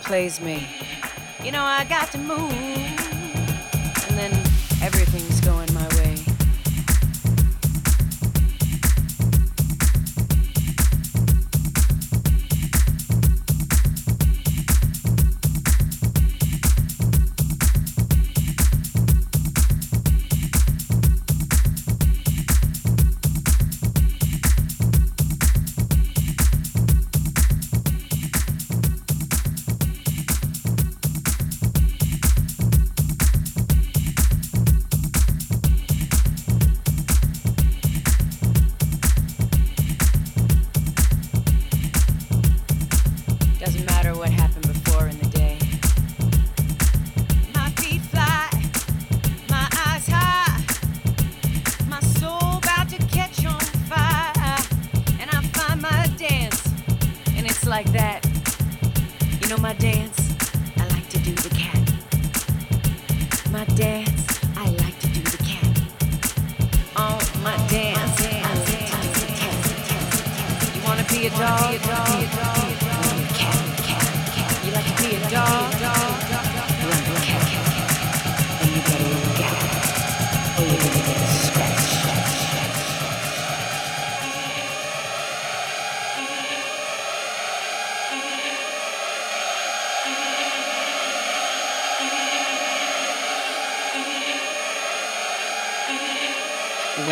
plays me. You know, I got to move.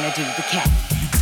Dance,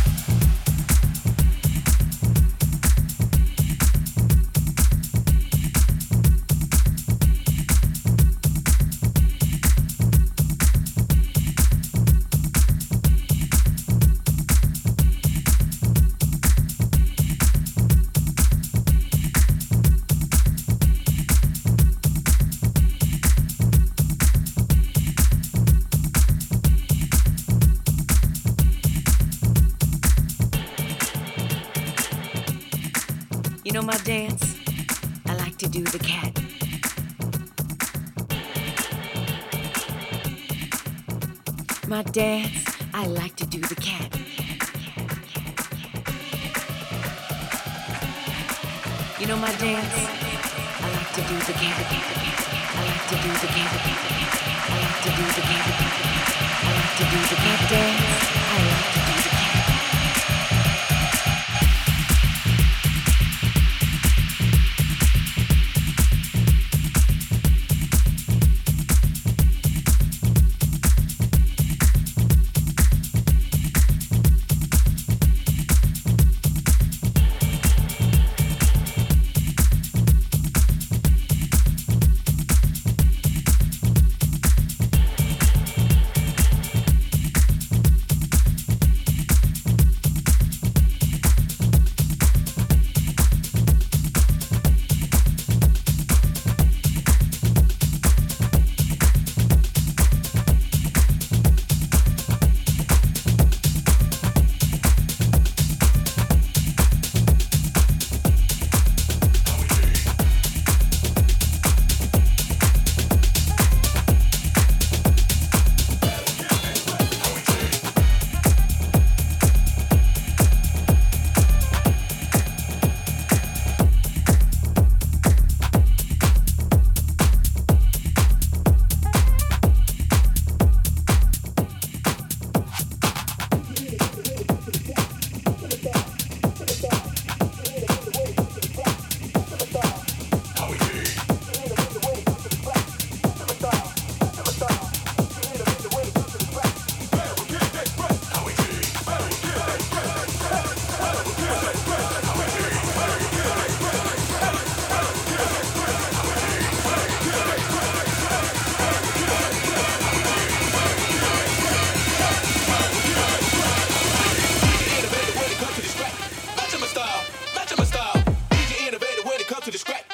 to do the DJ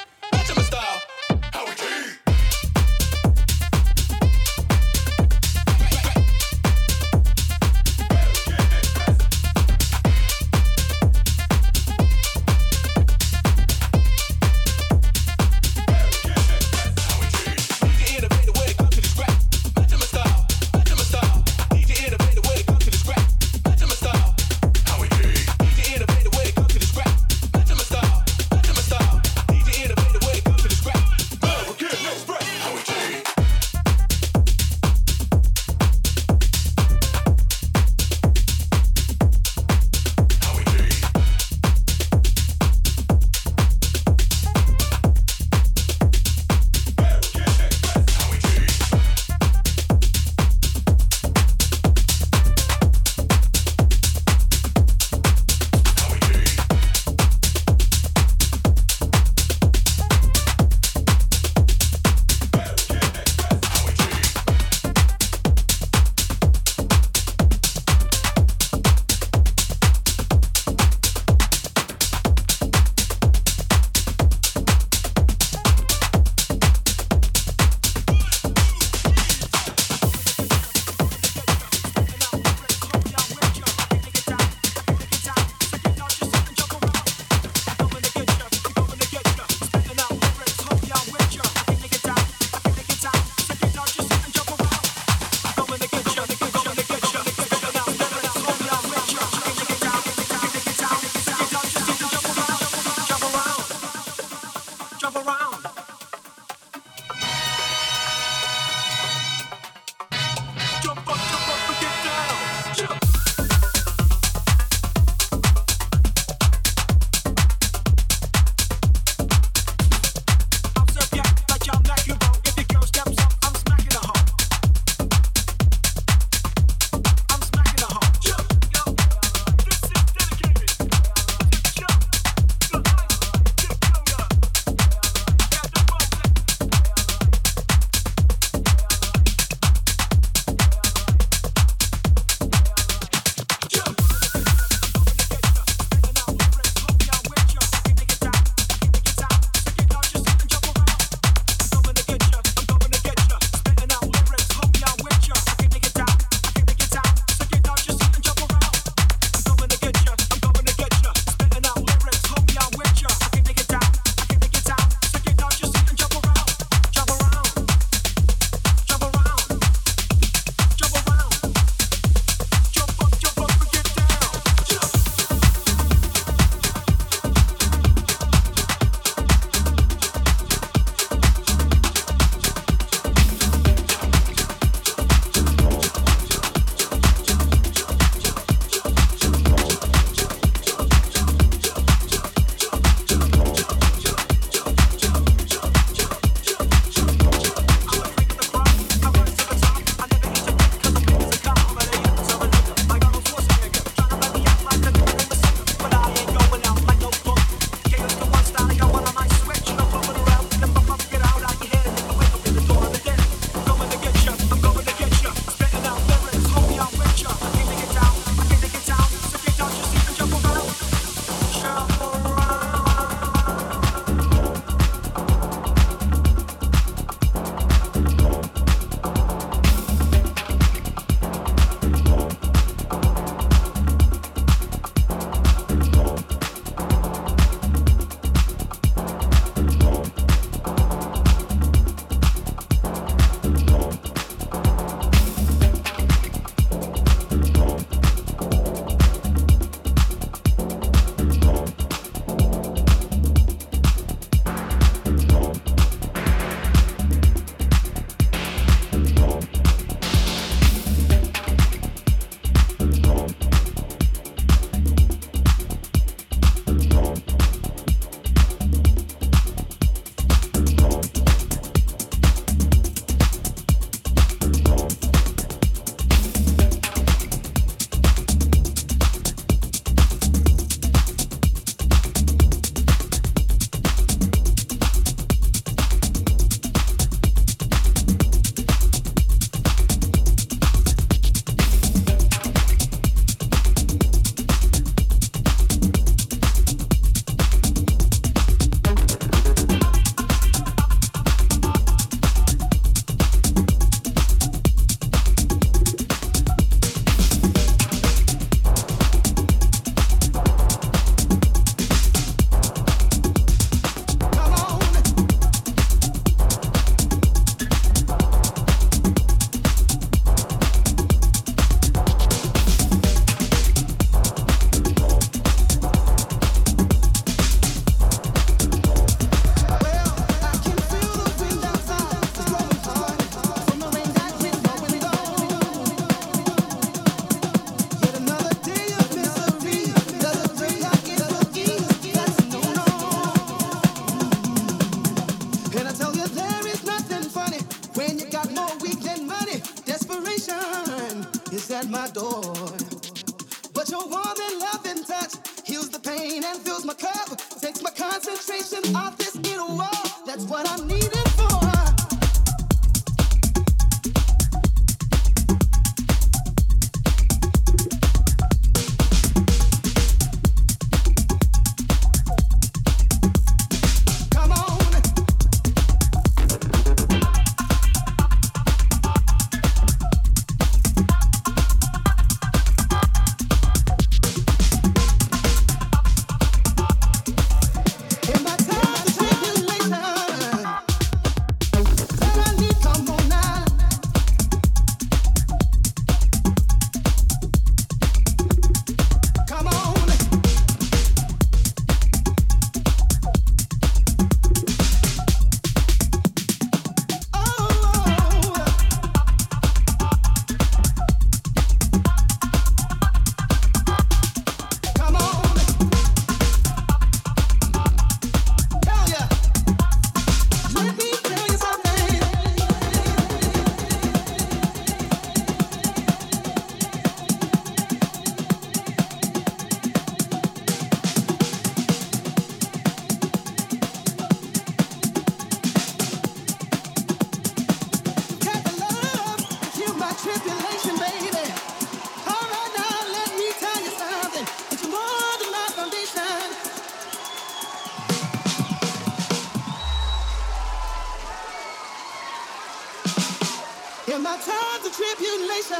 in my times of tribulation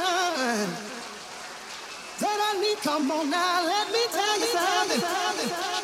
that I need. Come on now, let me tell you something.